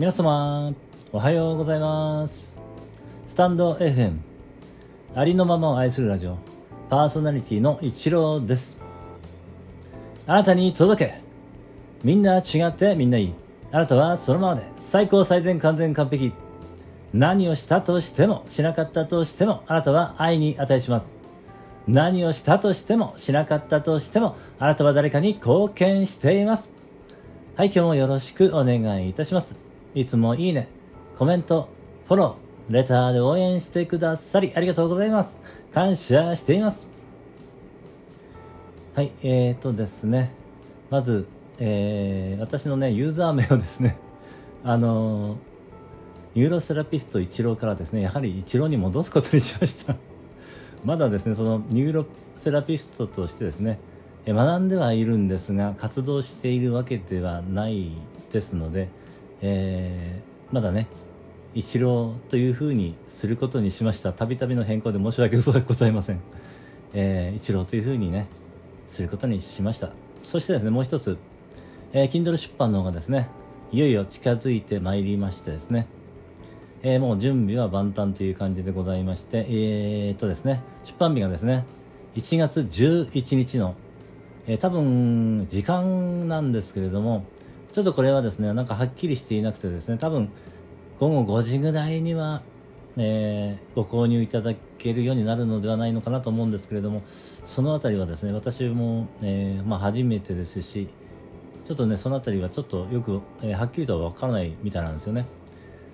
皆様おはようございます。スタンド FM ありのままを愛するラジオパーソナリティの一郎です。あなたに届け。みんな違ってみんないい。あなたはそのままで最高最善完全完璧。何をしたとしてもしなかったとしてもあなたは愛に値します。何をしたとしてもしなかったとしてもあなたは誰かに貢献しています。はい今日もよろしくお願いいたします。いつもいいねコメントフォローレターで応援してくださりありがとうございます。感謝しています。はいえーとですね。まず、えー、私のねユーザー名をですね あのー、ニューロセラピスト一郎からですねやはり一郎に戻すことにしました。まだですねそのニューロセラピストとしてですね学んではいるんですが活動しているわけではないですので、えー、まだね一郎というふうにすることにしました。たびたびの変更で申し訳ございません、えー、一郎というふうにねすることにしました。そしてですねもう一つ、えー、Kindle 出版の方がですねいよいよ近づいてまいりましてですね。えー、もう準備は万端という感じでございまして、えー、っとですね、出版日がですね、1月11日の、えー、多分、時間なんですけれども、ちょっとこれはですね、なんかはっきりしていなくてですね、多分、午後5時ぐらいには、えー、ご購入いただけるようになるのではないのかなと思うんですけれども、そのあたりはですね、私も、えー、まあ、初めてですし、ちょっとね、そのあたりはちょっとよく、えー、はっきりとはわからないみたいなんですよね。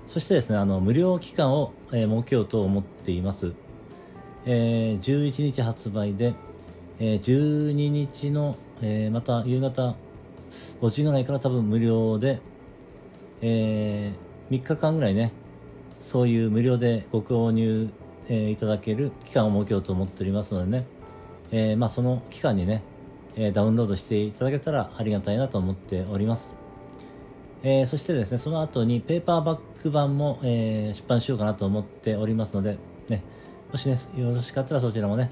そしてですね、あの、無料期間を、えー、設けようと思っています。えー、11日発売で、えー、12日の、えー、また夕方5時ぐらいから多分無料で、えー、3日間ぐらいね、そういう無料でご購入、えー、いただける期間を設けようと思っておりますのでね、えー、まあその期間にね、え、ダウンロードしていただけたらありがたいなと思っております。えー、そしてですね、その後にペーパーバッグ版も、えー、出版しようかなと思っておりますので、ね、もしね、よろしかったらそちらもね、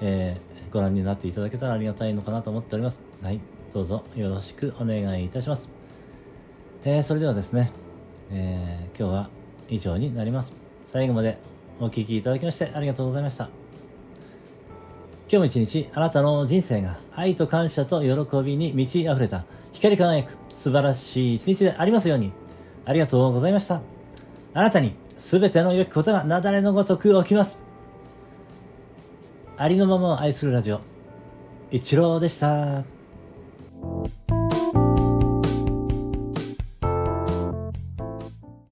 えー、ご覧になっていただけたらありがたいのかなと思っております。はい、どうぞよろしくお願いいたします。えー、それではですね、えー、今日は以上になります。最後までお聴きいただきましてありがとうございました。今日も一日、あなたの人生が愛と感謝と喜びに満ち溢れた光り輝く素晴らしい一日でありますように。ありがとうございました。あなたに全ての良きことが雪崩のごとく起きます。ありのままを愛するラジオ、一郎でした。